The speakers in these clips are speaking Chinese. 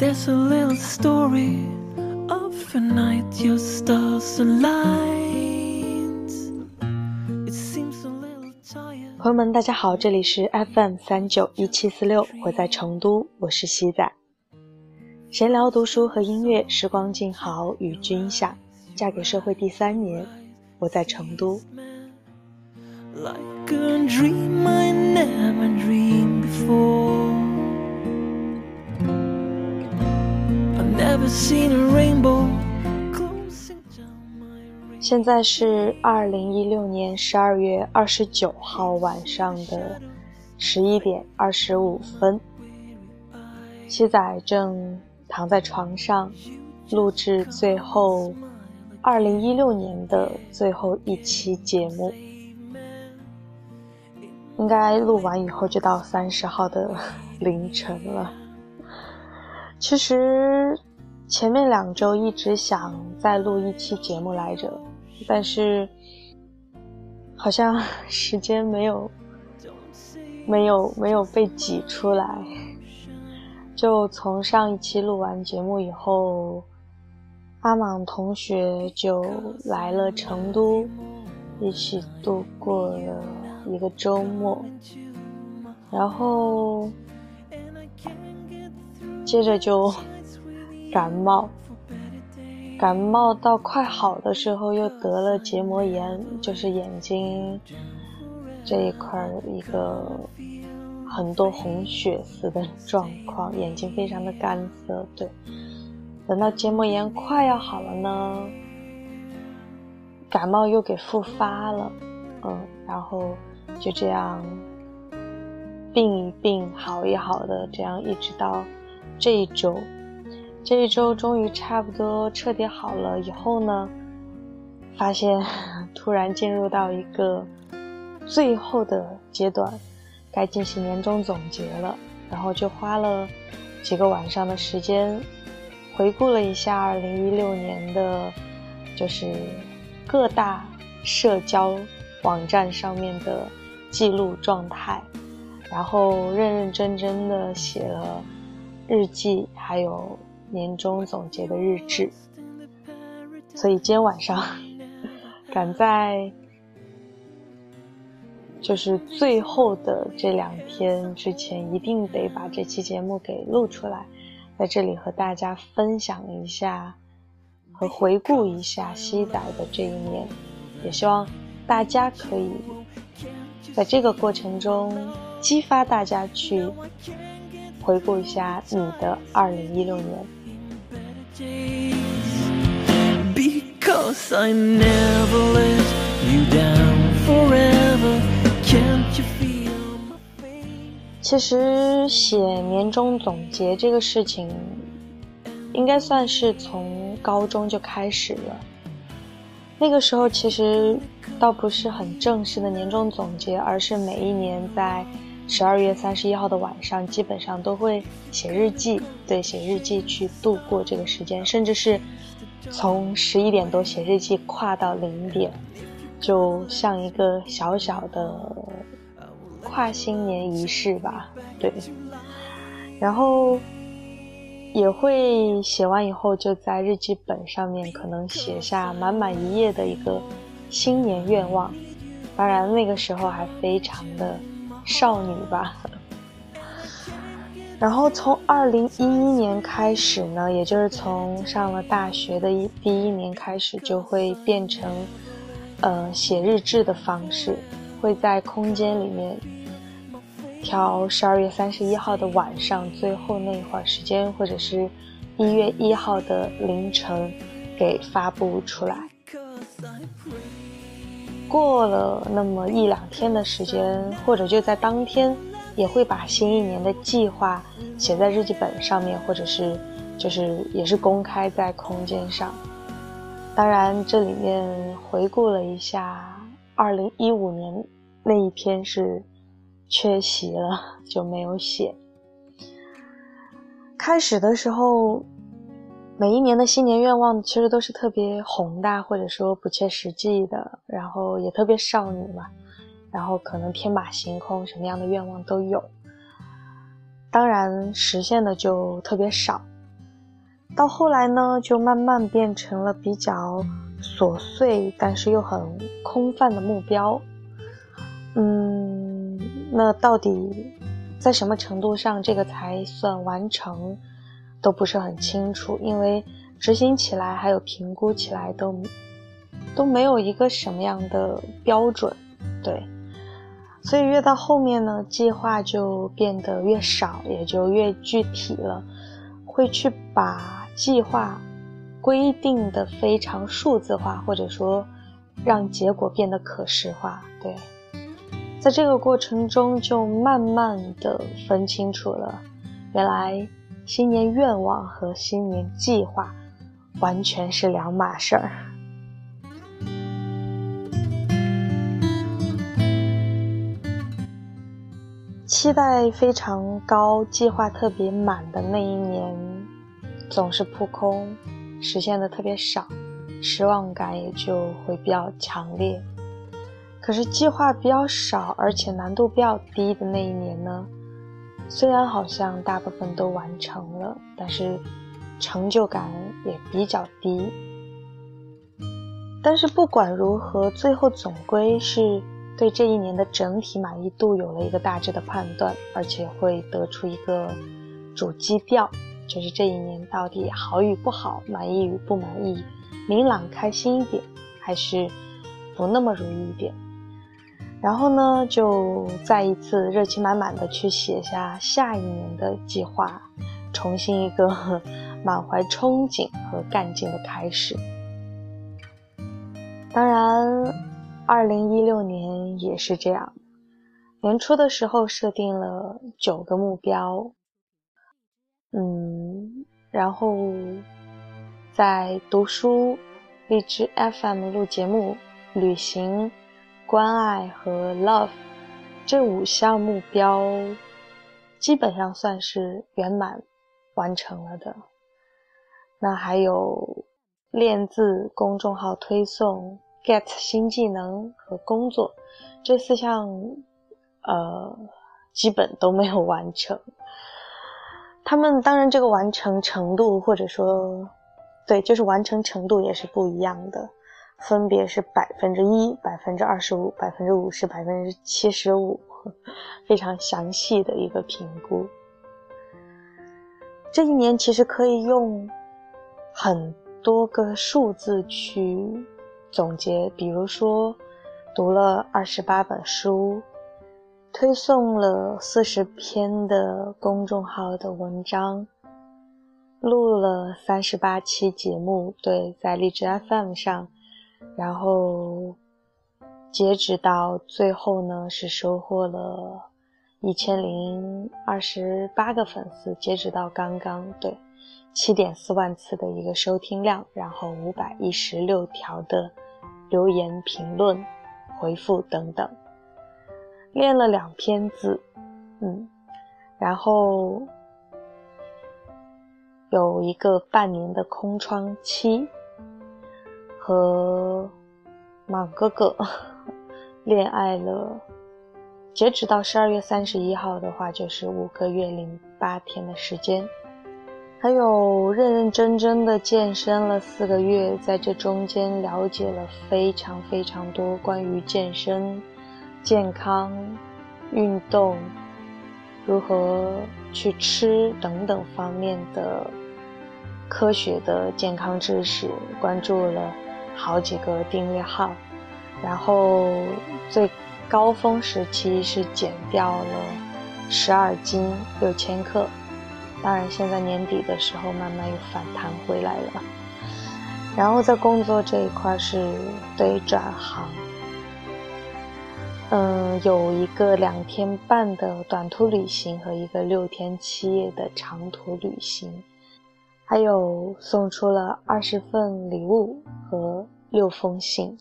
There's a little story of a night your stars aligned. It seems a little tired. 朋友们，大家好，这里是 FM 三九一七四六，我在成都，我是西仔。闲聊、读书和音乐，时光静好，与君享。嫁给社会第三年，我在成都。Like a dream I never dreamed before. 现在是二零一六年十二月二十九号晚上的十一点二十五分，西仔正躺在床上录制最后二零一六年的最后一期节目。应该录完以后就到三十号的凌晨了。其实前面两周一直想再录一期节目来着，但是好像 时间没有没有没有被挤出来。就从上一期录完节目以后，阿莽同学就来了成都，一起度过了一个周末，然后接着就感冒，感冒到快好的时候又得了结膜炎，就是眼睛这一块一个很多红血丝的状况，眼睛非常的干涩。对，等到结膜炎快要好了呢，感冒又给复发了，嗯，然后就这样病一病好一好的，这样一直到这一周，这一周终于差不多彻底好了以后呢，发现 突然进入到一个最后的阶段，该进行年终总结了，然后就花了几个晚上的时间，回顾了一下二零一六年的，就是各大社交网站上面的记录状态，然后认认真真的写了日记，还有年终总结的日志。所以今天晚上 赶在就是最后的这两天之前，一定得把这期节目给录出来，在这里和大家分享一下和回顾一下西仔的这一年，也希望大家可以在这个过程中激发大家去回顾一下你的二零一六年。其实写年终总结这个事情，应该算是从高中就开始了。那个时候其实倒不是很正式的年终总结，而是每一年在十二月三十一号的晚上，基本上都会写日记，对，写日记去度过这个时间，甚至是从十一点多写日记跨到零点，就像一个小小的跨新年仪式吧，对。然后也会写完以后，就在日记本上面可能写下满满一页的一个新年愿望。当然那个时候还非常的少女吧。然后从二零一一年开始呢，也就是从上了大学的一第一年开始，就会变成呃写日志的方式，会在空间里面挑十二月三十一号的晚上最后那一会儿时间，或者是一月一号的凌晨给发布出来。过了那么一两天的时间，或者就在当天，也会把新一年的计划写在日记本上面，或者是就是也是公开在空间上。当然，这里面回顾了一下二零一五年那一篇是缺席了，就没有写。开始的时候，每一年的新年愿望其实都是特别宏大或者说不切实际的，然后也特别少女嘛，然后可能天马行空，什么样的愿望都有。当然实现的就特别少，到后来呢，就慢慢变成了比较琐碎，但是又很空泛的目标。嗯，那到底在什么程度上这个才算完成，都不是很清楚，因为执行起来还有评估起来都都没有一个什么样的标准，对。所以越到后面呢，计划就变得越少，也就越具体了，会去把计划规定的非常数字化，或者说让结果变得可视化。对，在这个过程中，就慢慢的分清楚了，原来新年愿望和新年计划完全是两码事儿。期待非常高、计划特别满的那一年，总是扑空，实现的特别少，失望感也就会比较强烈。可是计划比较少，而且难度比较低的那一年呢，虽然好像大部分都完成了，但是成就感也比较低。但是不管如何，最后总归是。对这一年的整体满意度有了一个大致的判断，而且会得出一个主基调，就是这一年到底好与不好，满意与不满意，明朗开心一点，还是不那么如意一点。然后呢，就再一次热情满满的去写下下一年的计划，重新一个 满怀憧憬和干劲的开始。当然。二零一六年也是这样，年初的时候设定了九个目标，嗯，然后在读书、荔枝 FM 录节目、旅行、关爱和 love 这五项目标，基本上算是圆满完成了的。那还有练字公众号推送。get 新技能和工作这四项，呃，基本都没有完成。他们当然这个完成程度，或者说，对，就是完成程度也是不一样的，分别是百分之一、百分之二十五、百分之五十、百分之七十五，非常详细的一个评估。这一年其实可以用很多个数字去。总结，比如说，读了二十八本书，推送了四十篇的公众号的文章，录了三十八期节目，对，在荔枝 FM 上，然后截止到最后呢，是收获了一千零二十八个粉丝，截止到刚刚，对。七点四万次的一个收听量，然后五百一十六条的留言评论、回复等等，练了两篇字，嗯，然后有一个半年的空窗期，和莽哥哥 恋爱了，截止到十二月三十一号的话，就是五个月零八天的时间。还有认认真真的健身了四个月，在这中间了解了非常非常多关于健身、健康、运动、如何去吃等等方面的科学的健康知识，关注了好几个订阅号，然后最高峰时期是减掉了十二斤六千克。当然，现在年底的时候，慢慢又反弹回来了。然后在工作这一块是对转行，嗯，有一个两天半的短途旅行和一个六天七夜的长途旅行，还有送出了二十份礼物和六封信。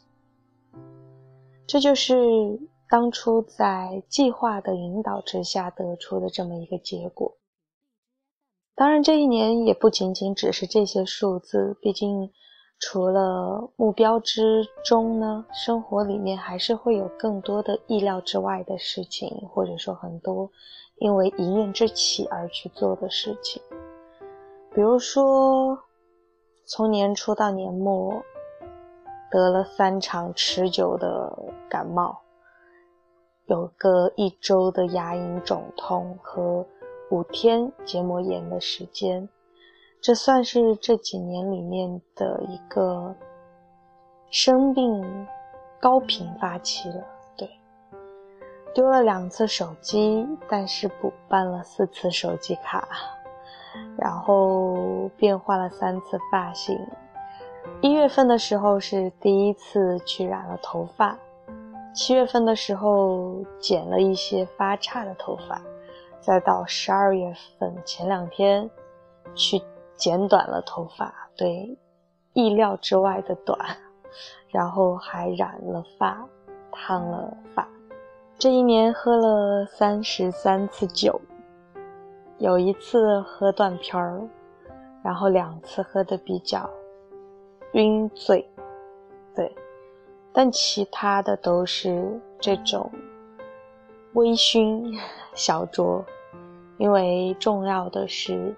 这就是当初在计划的引导之下得出的这么一个结果。当然，这一年也不仅仅只是这些数字。毕竟，除了目标之中呢，生活里面还是会有更多的意料之外的事情，或者说很多因为一念之起而去做的事情。比如说，从年初到年末，得了三场持久的感冒，有个一周的牙龈肿痛和五天结膜炎的时间，这算是这几年里面的一个生病高频发期了。对，丢了两次手机，但是补办了四次手机卡。然后变换了三次发型，一月份的时候是第一次去染了头发，七月份的时候剪了一些发叉的头发，再到十二月份前两天去剪短了头发，对，意料之外的短，然后还染了发，烫了发，这一年喝了三十三次酒。有一次喝断片儿，然后两次喝的比较晕醉，对，但其他的都是这种微醺 小酌，因为重要的是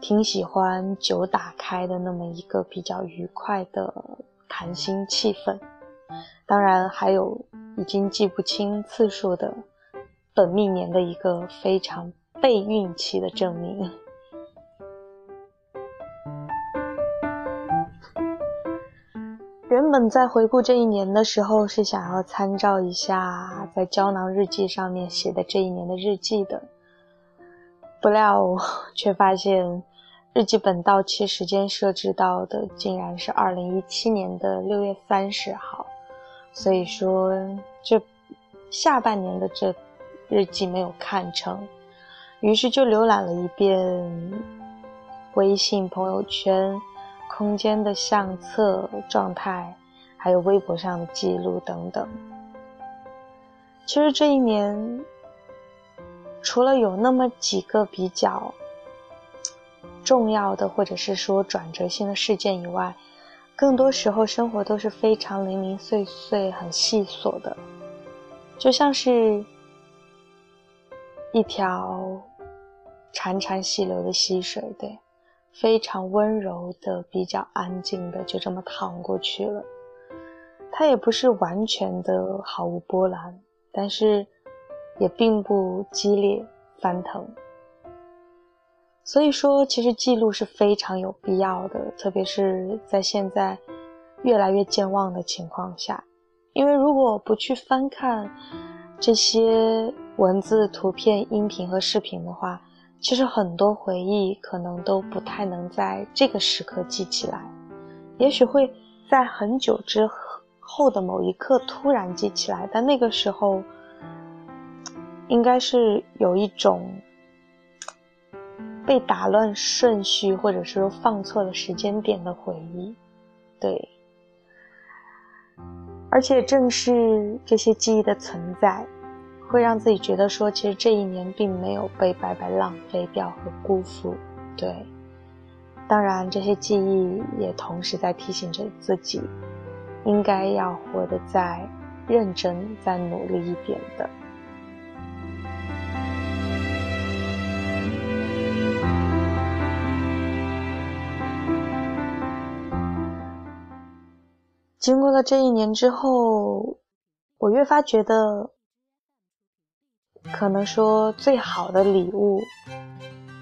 挺喜欢酒打开的那么一个比较愉快的谈心气氛，当然还有已经记不清次数的。本命年的一个非常背运气的证明。原本在回顾这一年的时候，是想要参照一下在胶囊日记上面写的这一年的日记的，不料 却发现日记本到期时间设置到的竟然是二零一七年的六月三十号，所以说这下半年的这。日记没有看成，于是就浏览了一遍微信朋友圈、空间的相册状态，还有微博上的记录等等。其实这一年，除了有那么几个比较重要的，或者是说转折性的事件以外，更多时候生活都是非常零零碎碎、很细琐的，就像是。一条潺潺细流的溪水，对，非常温柔的、比较安静的，就这么淌过去了。它也不是完全的毫无波澜，但是也并不激烈翻腾。所以说，其实记录是非常有必要的，特别是在现在越来越健忘的情况下，因为如果不去翻看这些。文字、图片、音频和视频的话，其实很多回忆可能都不太能在这个时刻记起来，也许会在很久之后的某一刻突然记起来，但那个时候应该是有一种被打乱顺序，或者是说放错了时间点的回忆。对，而且正是这些记忆的存在。会让自己觉得说，其实这一年并没有被白白浪费掉和辜负。对，当然这些记忆也同时在提醒着自己，应该要活得再认真、再努力一点的。经过了这一年之后，我越发觉得。可能说最好的礼物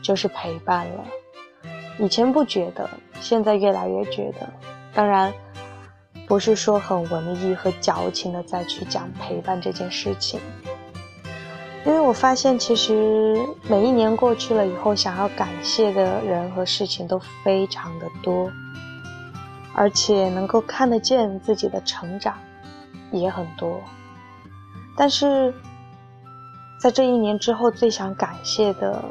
就是陪伴了。以前不觉得，现在越来越觉得。当然，不是说很文艺和矫情的再去讲陪伴这件事情，因为我发现其实每一年过去了以后，想要感谢的人和事情都非常的多，而且能够看得见自己的成长也很多，但是。在这一年之后，最想感谢的，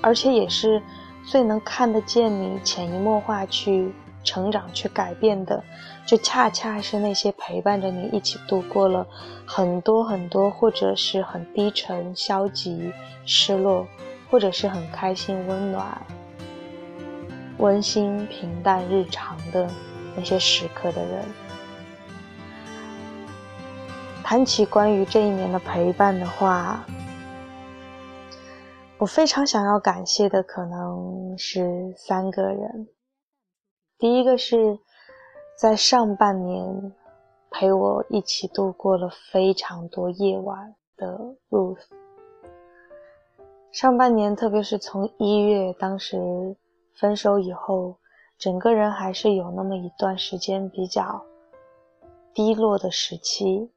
而且也是最能看得见你潜移默化去成长、去改变的，就恰恰是那些陪伴着你一起度过了很多很多，或者是很低沉、消极、失落，或者是很开心、温暖、温馨、平淡、日常的那些时刻的人。谈起关于这一年的陪伴的话，我非常想要感谢的可能是三个人。第一个是在上半年陪我一起度过了非常多夜晚的 Ruth。上半年，特别是从一月当时分手以后，整个人还是有那么一段时间比较低落的时期。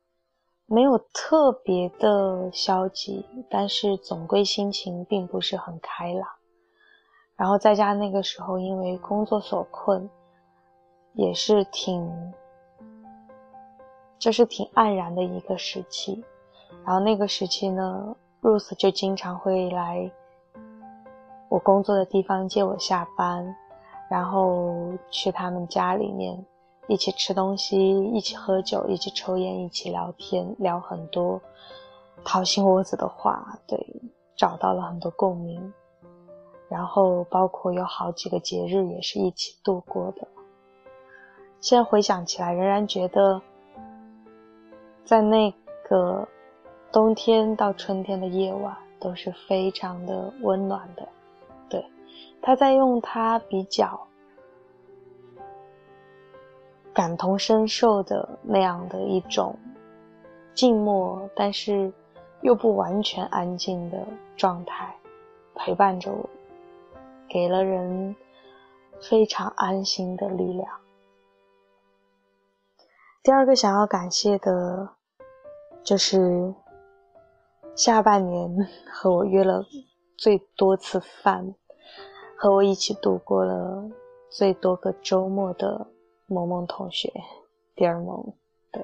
没有特别的消极，但是总归心情并不是很开朗。然后在家那个时候，因为工作所困，也是挺，就是挺黯然的一个时期。然后那个时期呢，Ruth 就经常会来我工作的地方接我下班，然后去他们家里面。一起吃东西，一起喝酒，一起抽烟，一起聊天，聊很多掏心窝子的话，对，找到了很多共鸣。然后包括有好几个节日也是一起度过的。现在回想起来，仍然觉得在那个冬天到春天的夜晚都是非常的温暖的。对，他在用他比较。感同身受的那样的一种静默，但是又不完全安静的状态，陪伴着我，给了人非常安心的力量。第二个想要感谢的，就是下半年和我约了最多次饭，和我一起度过了最多个周末的。萌萌同学，第二萌，对，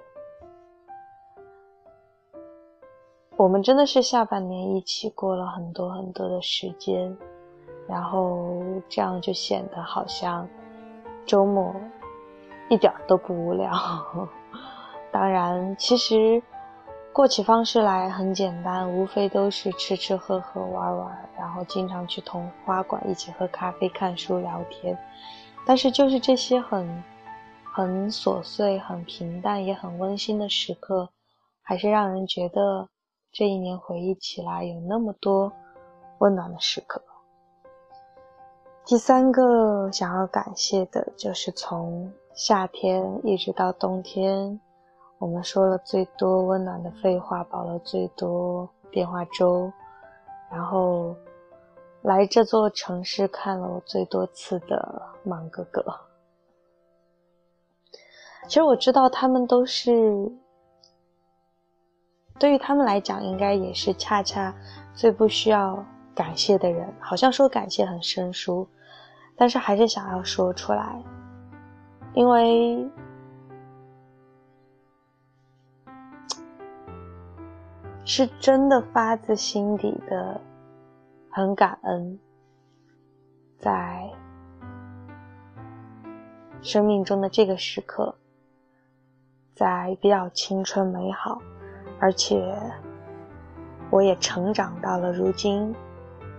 我们真的是下半年一起过了很多很多的时间，然后这样就显得好像周末一点都不无聊。当然，其实过起方式来很简单，无非都是吃吃喝喝玩玩，然后经常去同花馆一起喝咖啡、看书、聊天。但是就是这些很。很琐碎、很平淡、也很温馨的时刻，还是让人觉得这一年回忆起来有那么多温暖的时刻。第三个想要感谢的就是从夏天一直到冬天，我们说了最多温暖的废话，煲了最多电话粥，然后来这座城市看了我最多次的芒哥哥。其实我知道他们都是，对于他们来讲，应该也是恰恰最不需要感谢的人。好像说感谢很生疏，但是还是想要说出来，因为是真的发自心底的很感恩，在生命中的这个时刻。在比较青春美好，而且我也成长到了如今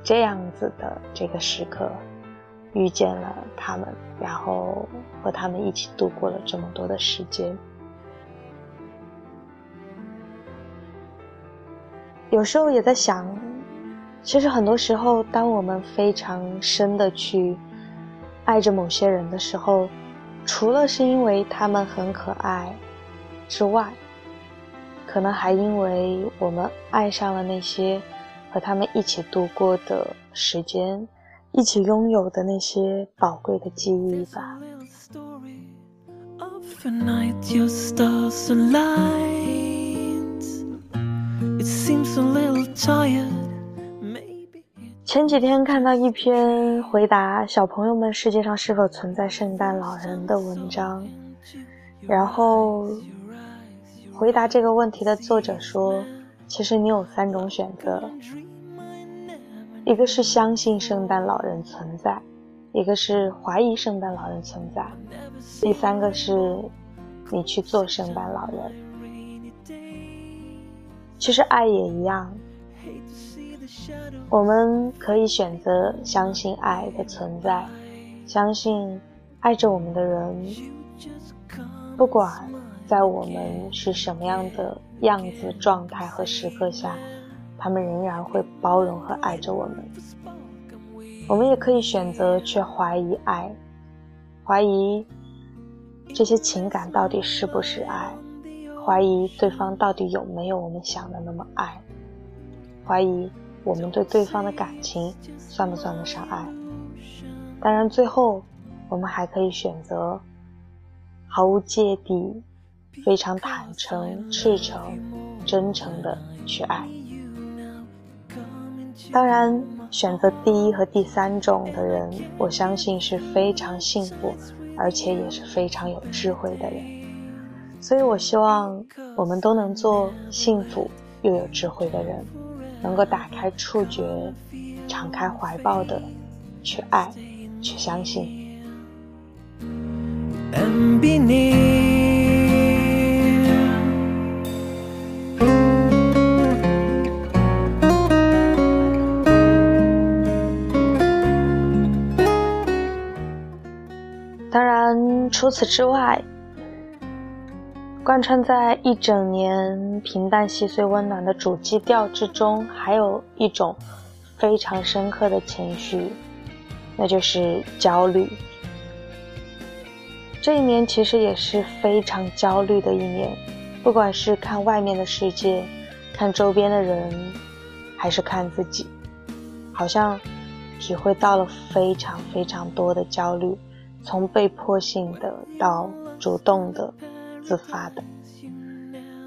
这样子的这个时刻，遇见了他们，然后和他们一起度过了这么多的时间。有时候也在想，其实很多时候，当我们非常深的去爱着某些人的时候，除了是因为他们很可爱。之外，可能还因为我们爱上了那些和他们一起度过的时间，一起拥有的那些宝贵的记忆吧。前几天看到一篇回答小朋友们世界上是否存在圣诞老人的文章，然后。回答这个问题的作者说：“其实你有三种选择，一个是相信圣诞老人存在，一个是怀疑圣诞老人存在，第三个是你去做圣诞老人。其实爱也一样，我们可以选择相信爱的存在，相信爱着我们的人，不管。”在我们是什么样的样子、状态和时刻下，他们仍然会包容和爱着我们。我们也可以选择去怀疑爱，怀疑这些情感到底是不是爱，怀疑对方到底有没有我们想的那么爱，怀疑我们对对方的感情算不算得上爱。当然，最后我们还可以选择毫无芥蒂、非常坦诚、赤诚、真诚的去爱。当然，选择第一和第三种的人，我相信是非常幸福，而且也是非常有智慧的人。所以我希望我们都能做幸福又有智慧的人，能够打开触觉，敞开怀抱的去爱，去相信。除此之外，贯穿在一整年平淡、细碎、温暖的主基调之中，还有一种非常深刻的情绪，那就是焦虑。这一年其实也是非常焦虑的一年，不管是看外面的世界，看周边的人，还是看自己，好像体会到了非常非常多的焦虑。从被迫性的到主动的、自发的，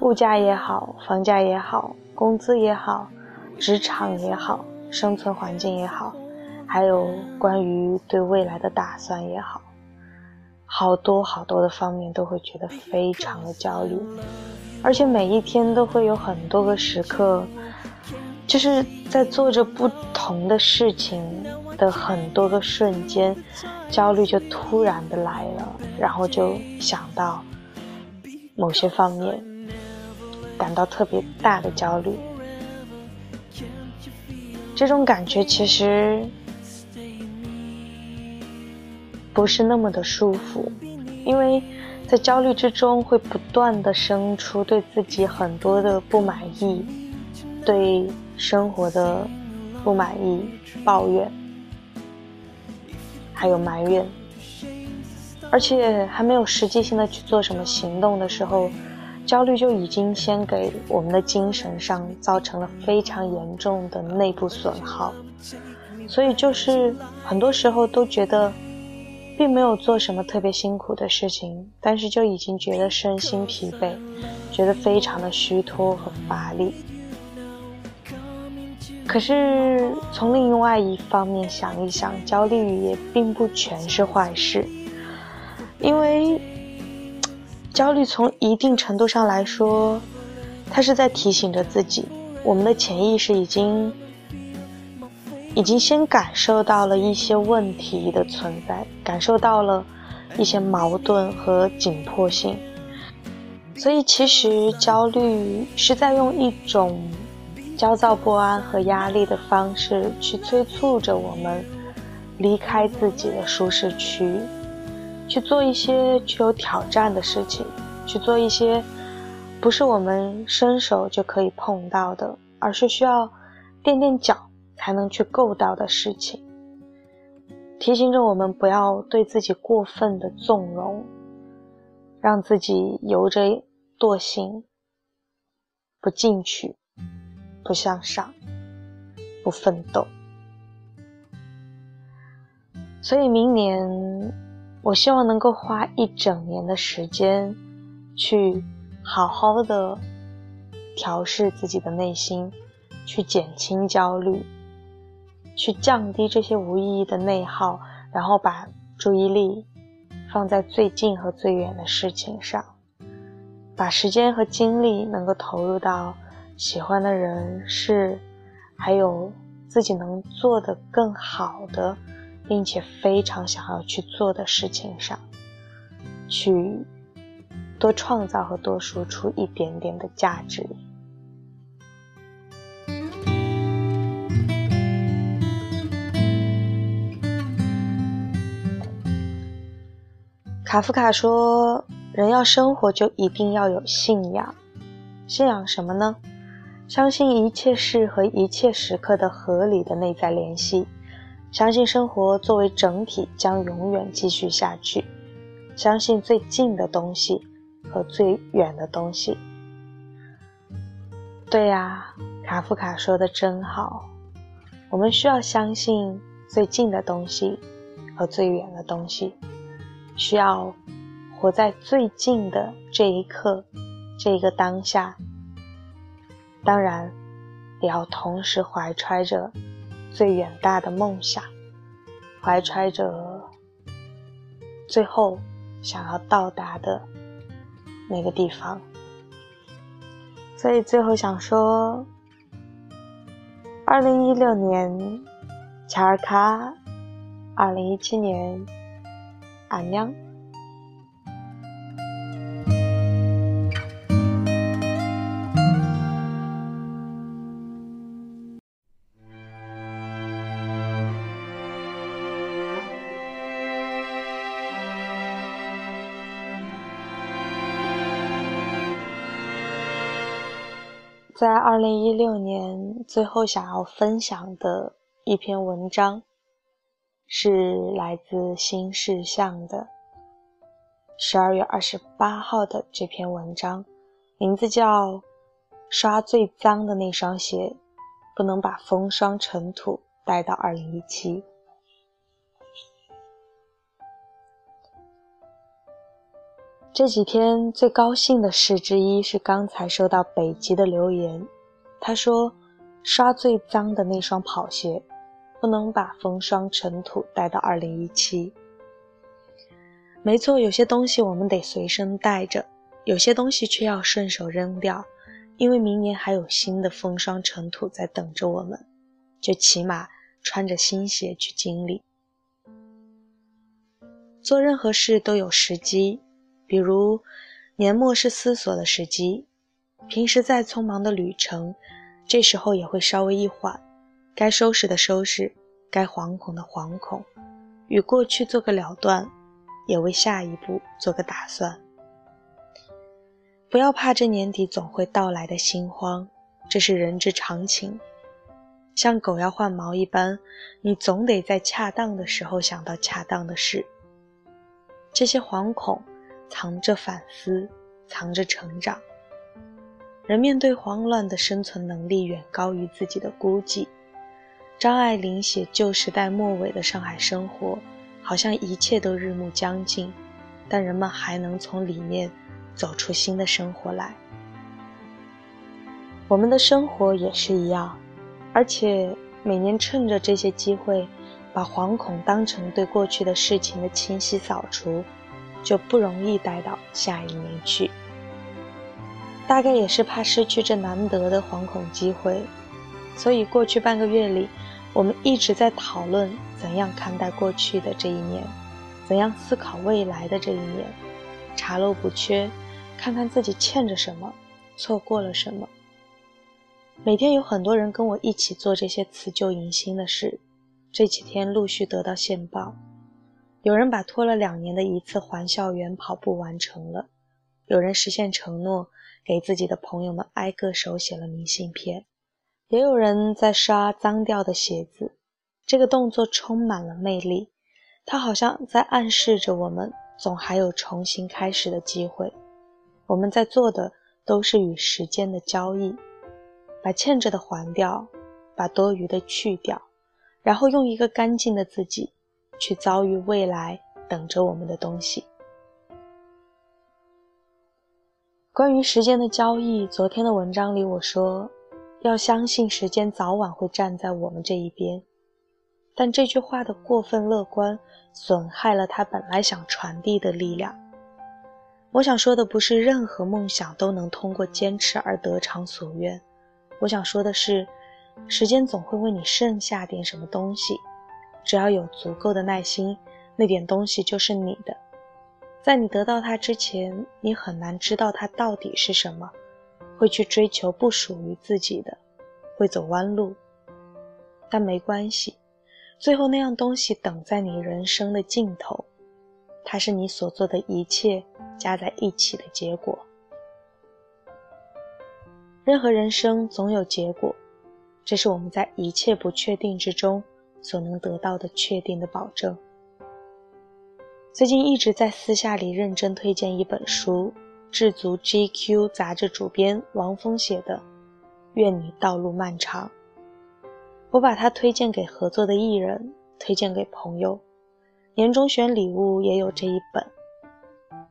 物价也好，房价也好，工资也好，职场也好，生存环境也好，还有关于对未来的打算也好，好多好多的方面都会觉得非常的焦虑，而且每一天都会有很多个时刻，就是在做着不同的事情。的很多个瞬间，焦虑就突然的来了，然后就想到某些方面，感到特别大的焦虑。这种感觉其实不是那么的舒服，因为在焦虑之中会不断的生出对自己很多的不满意，对生活的不满意，抱怨。还有埋怨，而且还没有实际性的去做什么行动的时候，焦虑就已经先给我们的精神上造成了非常严重的内部损耗。所以就是很多时候都觉得，并没有做什么特别辛苦的事情，但是就已经觉得身心疲惫，觉得非常的虚脱和乏力。可是从另外一方面想一想，焦虑也并不全是坏事，因为焦虑从一定程度上来说，它是在提醒着自己，我们的潜意识已经已经先感受到了一些问题的存在，感受到了一些矛盾和紧迫性，所以其实焦虑是在用一种。焦躁不安和压力的方式，去催促着我们离开自己的舒适区，去做一些具有挑战的事情，去做一些不是我们伸手就可以碰到的，而是需要垫垫脚才能去够到的事情。提醒着我们不要对自己过分的纵容，让自己由着惰性不进取。不向上，不奋斗，所以明年，我希望能够花一整年的时间，去好好的调试自己的内心，去减轻焦虑，去降低这些无意义的内耗，然后把注意力放在最近和最远的事情上，把时间和精力能够投入到。喜欢的人是，还有自己能做的更好的，并且非常想要去做的事情上，去多创造和多输出一点点的价值。卡夫卡说：“人要生活，就一定要有信仰。信仰什么呢？”相信一切事和一切时刻的合理的内在联系，相信生活作为整体将永远继续下去，相信最近的东西和最远的东西。对呀，卡夫卡说的真好，我们需要相信最近的东西和最远的东西，需要活在最近的这一刻，这个当下。当然，也要同时怀揣着最远大的梦想，怀揣着最后想要到达的那个地方。所以最后想说，二零一六年，乔尔卡；二零一七年，俺娘。在二零一六年最后想要分享的一篇文章，是来自新事项的十二月二十八号的这篇文章，名字叫《刷最脏的那双鞋，不能把风霜尘土带到二零一七》。这几天最高兴的事之一是刚才收到北极的留言，他说：“刷最脏的那双跑鞋，不能把风霜尘土带到二零一七。”没错，有些东西我们得随身带着，有些东西却要顺手扔掉，因为明年还有新的风霜尘土在等着我们，就起码穿着新鞋去经历。做任何事都有时机。比如，年末是思索的时机，平时再匆忙的旅程，这时候也会稍微一缓，该收拾的收拾，该惶恐的惶恐，与过去做个了断，也为下一步做个打算。不要怕这年底总会到来的心慌，这是人之常情。像狗要换毛一般，你总得在恰当的时候想到恰当的事。这些惶恐。藏着反思，藏着成长。人面对慌乱的生存能力远高于自己的估计。张爱玲写旧时代末尾的上海生活，好像一切都日暮将近，但人们还能从里面走出新的生活来。我们的生活也是一样，而且每年趁着这些机会，把惶恐当成对过去的事情的清晰扫除。就不容易待到下一年去，大概也是怕失去这难得的惶恐机会，所以过去半个月里，我们一直在讨论怎样看待过去的这一年，怎样思考未来的这一年，查漏补缺，看看自己欠着什么，错过了什么。每天有很多人跟我一起做这些辞旧迎新的事，这几天陆续得到线报。有人把拖了两年的一次环校园跑步完成了，有人实现承诺，给自己的朋友们挨个手写了明信片，也有人在刷脏掉的鞋子。这个动作充满了魅力，它好像在暗示着我们总还有重新开始的机会。我们在做的都是与时间的交易，把欠着的还掉，把多余的去掉，然后用一个干净的自己。去遭遇未来等着我们的东西。关于时间的交易，昨天的文章里我说，要相信时间早晚会站在我们这一边。但这句话的过分乐观，损害了他本来想传递的力量。我想说的不是任何梦想都能通过坚持而得偿所愿，我想说的是，时间总会为你剩下点什么东西。只要有足够的耐心，那点东西就是你的。在你得到它之前，你很难知道它到底是什么，会去追求不属于自己的，会走弯路。但没关系，最后那样东西等在你人生的尽头，它是你所做的一切加在一起的结果。任何人生总有结果，这是我们在一切不确定之中所能得到的确定的保证。最近一直在私下里认真推荐一本书，智足 GQ 杂志主编王峰写的《愿你道路漫长》。我把它推荐给合作的艺人，推荐给朋友。年终选礼物也有这一本。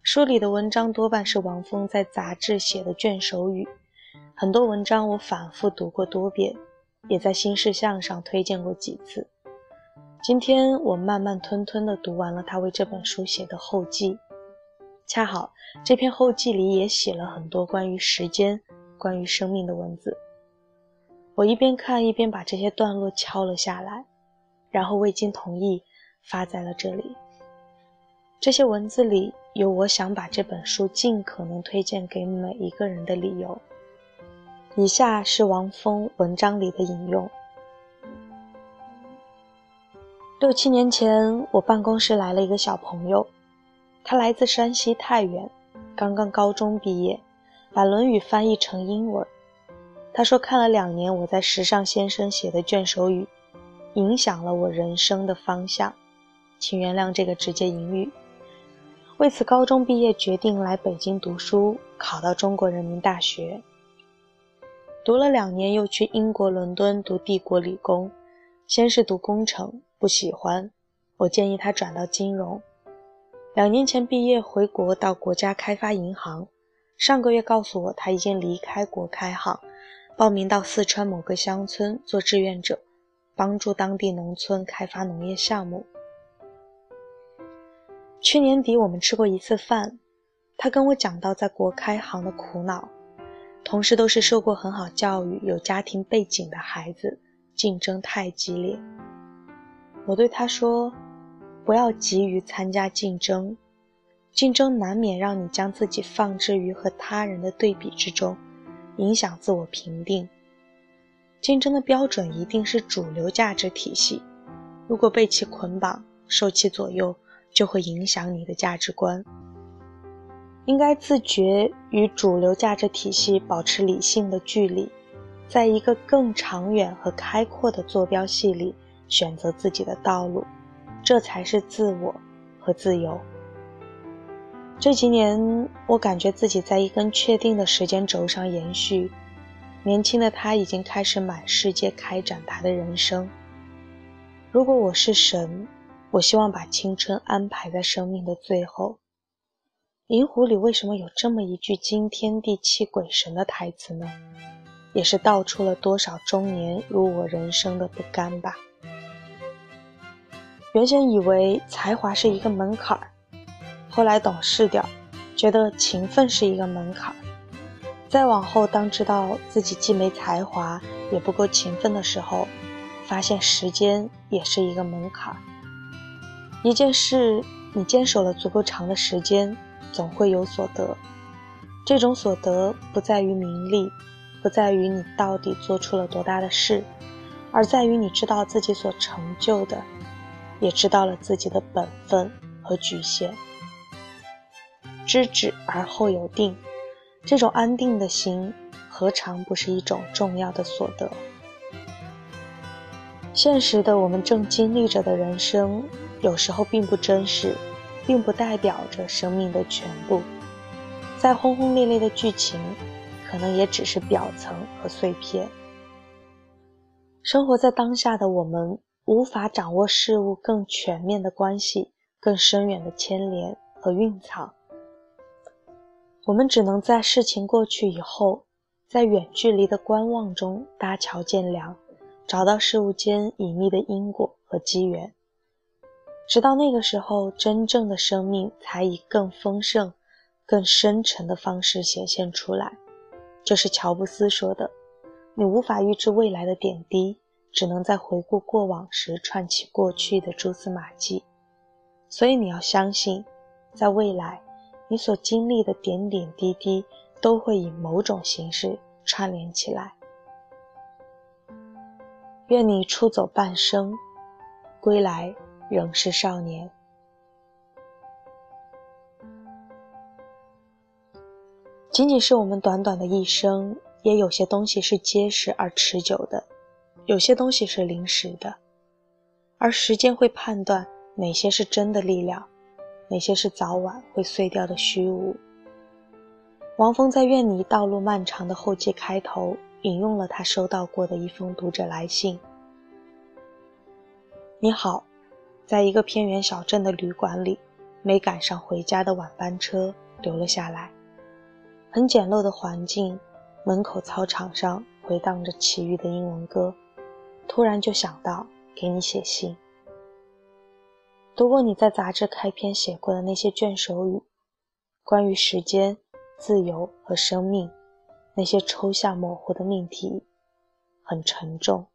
书里的文章多半是王峰在杂志写的卷首语。很多文章我反复读过多遍，也在新事项上推荐过几次。今天我慢慢吞吞地读完了他为这本书写的后记，恰好这篇后记里也写了很多关于时间、关于生命的文字。我一边看一边把这些段落敲了下来，然后未经同意发在了这里。这些文字里有我想把这本书尽可能推荐给每一个人的理由。以下是王峰文章里的引用：六七年前，我办公室来了一个小朋友，他来自山西太原，刚刚高中毕业，把《论语》翻译成英文。他说看了两年我在时尚先生写的卷首语，影响了我人生的方向，请原谅这个直接引语。为此，高中毕业决定来北京读书，考到中国人民大学。读了两年，又去英国伦敦读帝国理工，先是读工程，不喜欢。我建议他转到金融。两年前毕业回国，到国家开发银行。上个月告诉我他已经离开国开行，报名到四川某个乡村做志愿者，帮助当地农村开发农业项目。去年底我们吃过一次饭，他跟我讲到在国开行的苦恼。同时都是受过很好教育、有家庭背景的孩子，竞争太激烈。我对他说：“不要急于参加竞争，竞争难免让你将自己放置于和他人的对比之中，影响自我评定。竞争的标准一定是主流价值体系，如果被其捆绑、受其左右，就会影响你的价值观。”应该自觉与主流价值体系保持理性的距离，在一个更长远和开阔的坐标系里选择自己的道路，这才是自我和自由。这几年，我感觉自己在一根确定的时间轴上延续。年轻的他已经开始满世界开展他的人生。如果我是神，我希望把青春安排在生命的最后。银狐里为什么有这么一句惊天地泣鬼神的台词呢？也是道出了多少中年如我人生的不甘吧。原先以为才华是一个门槛儿，后来懂事点儿，觉得勤奋是一个门槛儿。再往后，当知道自己既没才华，也不够勤奋的时候，发现时间也是一个门槛儿。一件事，你坚守了足够长的时间。总会有所得，这种所得不在于名利，不在于你到底做出了多大的事，而在于你知道自己所成就的，也知道了自己的本分和局限。知止而后有定，这种安定的心，何尝不是一种重要的所得？现实的我们正经历着的人生，有时候并不真实。并不代表着生命的全部，再轰轰烈烈的剧情，可能也只是表层和碎片。生活在当下的我们，无法掌握事物更全面的关系、更深远的牵连和蕴藏。我们只能在事情过去以后，在远距离的观望中搭桥建梁，找到事物间隐秘的因果和机缘。直到那个时候，真正的生命才以更丰盛、更深沉的方式显现出来。就是乔布斯说的：“你无法预知未来的点滴，只能在回顾过往时串起过去的蛛丝马迹。”所以你要相信，在未来，你所经历的点点滴滴都会以某种形式串联起来。愿你出走半生，归来。仍是少年。仅仅是我们短短的一生，也有些东西是结实而持久的，有些东西是临时的，而时间会判断哪些是真的力量，哪些是早晚会碎掉的虚无。王峰在《愿你道路漫长》的后记开头引用了他收到过的一封读者来信：“你好，在一个偏远小镇的旅馆里，没赶上回家的晚班车，留了下来。很简陋的环境。”门口操场上回荡着奇遇的英文歌，突然就想到给你写信。读过你在杂志开篇写过的那些卷首语，关于时间、自由和生命，那些抽象模糊的命题，很沉重。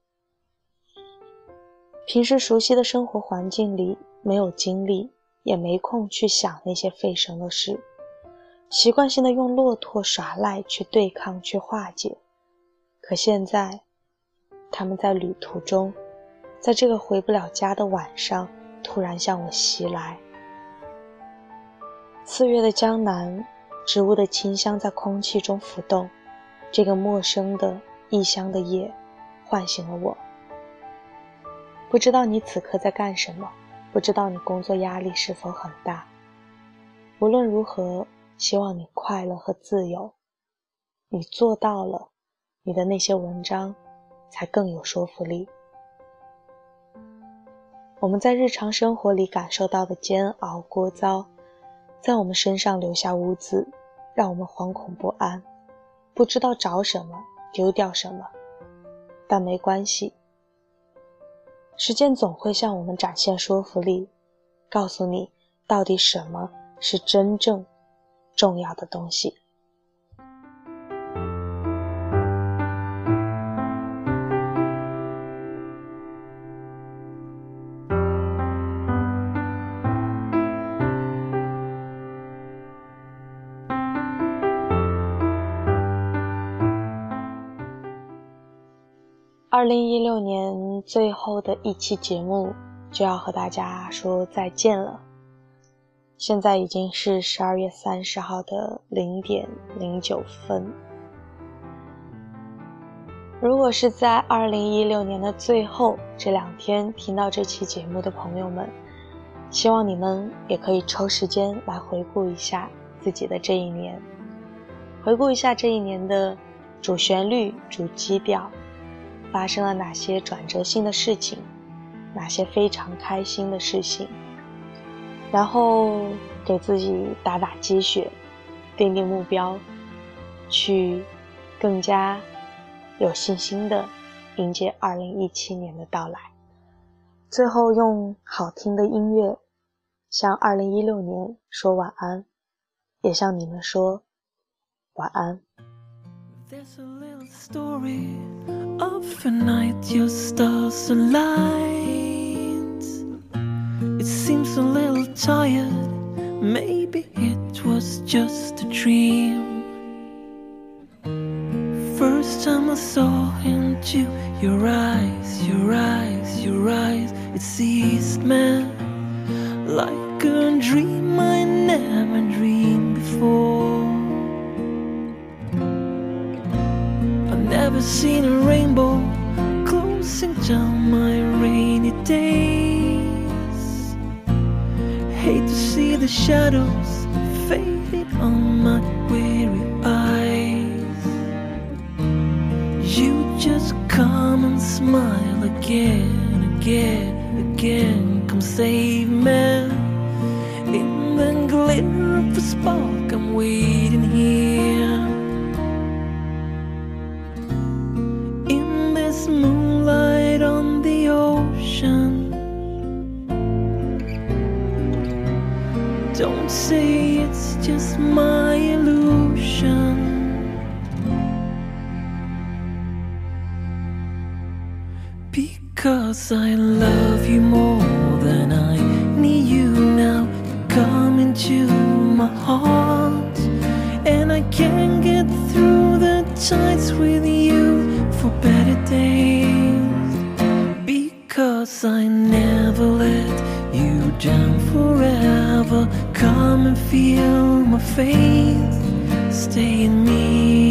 平时熟悉的生活环境里，没有精力，也没空去想那些费神的事。习惯性的用骆驼耍赖去对抗、去化解，可现在，他们在旅途中，在这个回不了家的晚上，突然向我袭来。四月的江南，植物的清香在空气中浮动，这个陌生的异乡的夜，唤醒了我。不知道你此刻在干什么，不知道你工作压力是否很大。无论如何。希望你快乐和自由，你做到了，你的那些文章才更有说服力。我们在日常生活里感受到的煎熬、聒噪，在我们身上留下污渍，让我们惶恐不安，不知道找什么，丢掉什么。但没关系，时间总会向我们展现说服力，告诉你到底什么是真正。重要的东西。二零一六年最后的一期节目就要和大家说再见了。现在已经是十二月三十号的零点零九分。如果是在二零一六年的最后这两天听到这期节目的朋友们，希望你们也可以抽时间来回顾一下自己的这一年，回顾一下这一年的主旋律、主基调，发生了哪些转折性的事情，哪些非常开心的事情。然后给自己打打鸡血，定定目标，去更加有信心的迎接二零一七年的到来。最后用好听的音乐向二零一六年说晚安，也向你们说晚安。It seems a little tired. Maybe it was just a dream. First time I saw into your eyes, your eyes, your eyes, it seized me like a dream I never dreamed before. I've never seen a rainbow closing down my rainy day hate to see the shadows fading on my weary eyes. You just come and smile again, again, again. Come save me. In the glitter of the spark, I'm waiting say it's just my illusion. Because I love you more than I need you now. Come into my heart, and I can't get through the times with you for better days. Because I never let you down forever. Come and feel my faith, stay in me.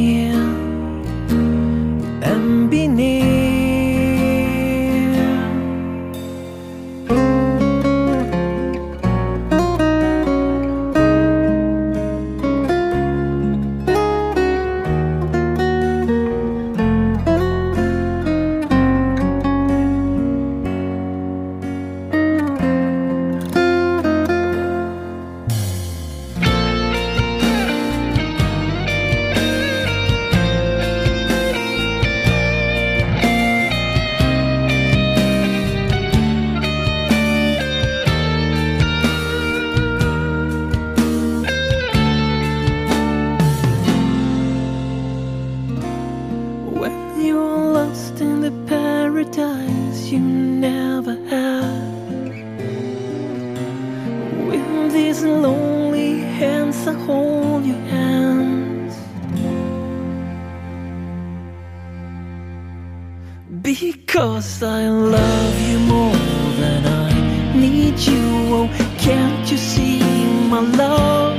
Because I love you more than I need you. Oh, can't you see my love?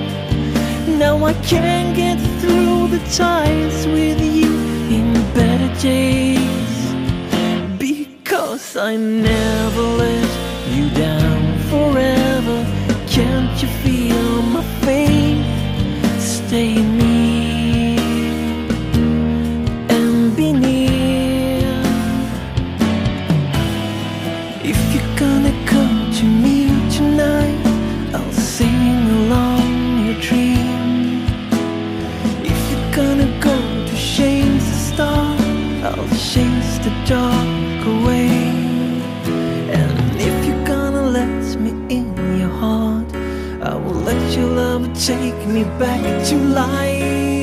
Now I can't get through the times with you in better days. I'll chase the dark away. And if you're gonna let me in your heart, I will let your love take me back to life.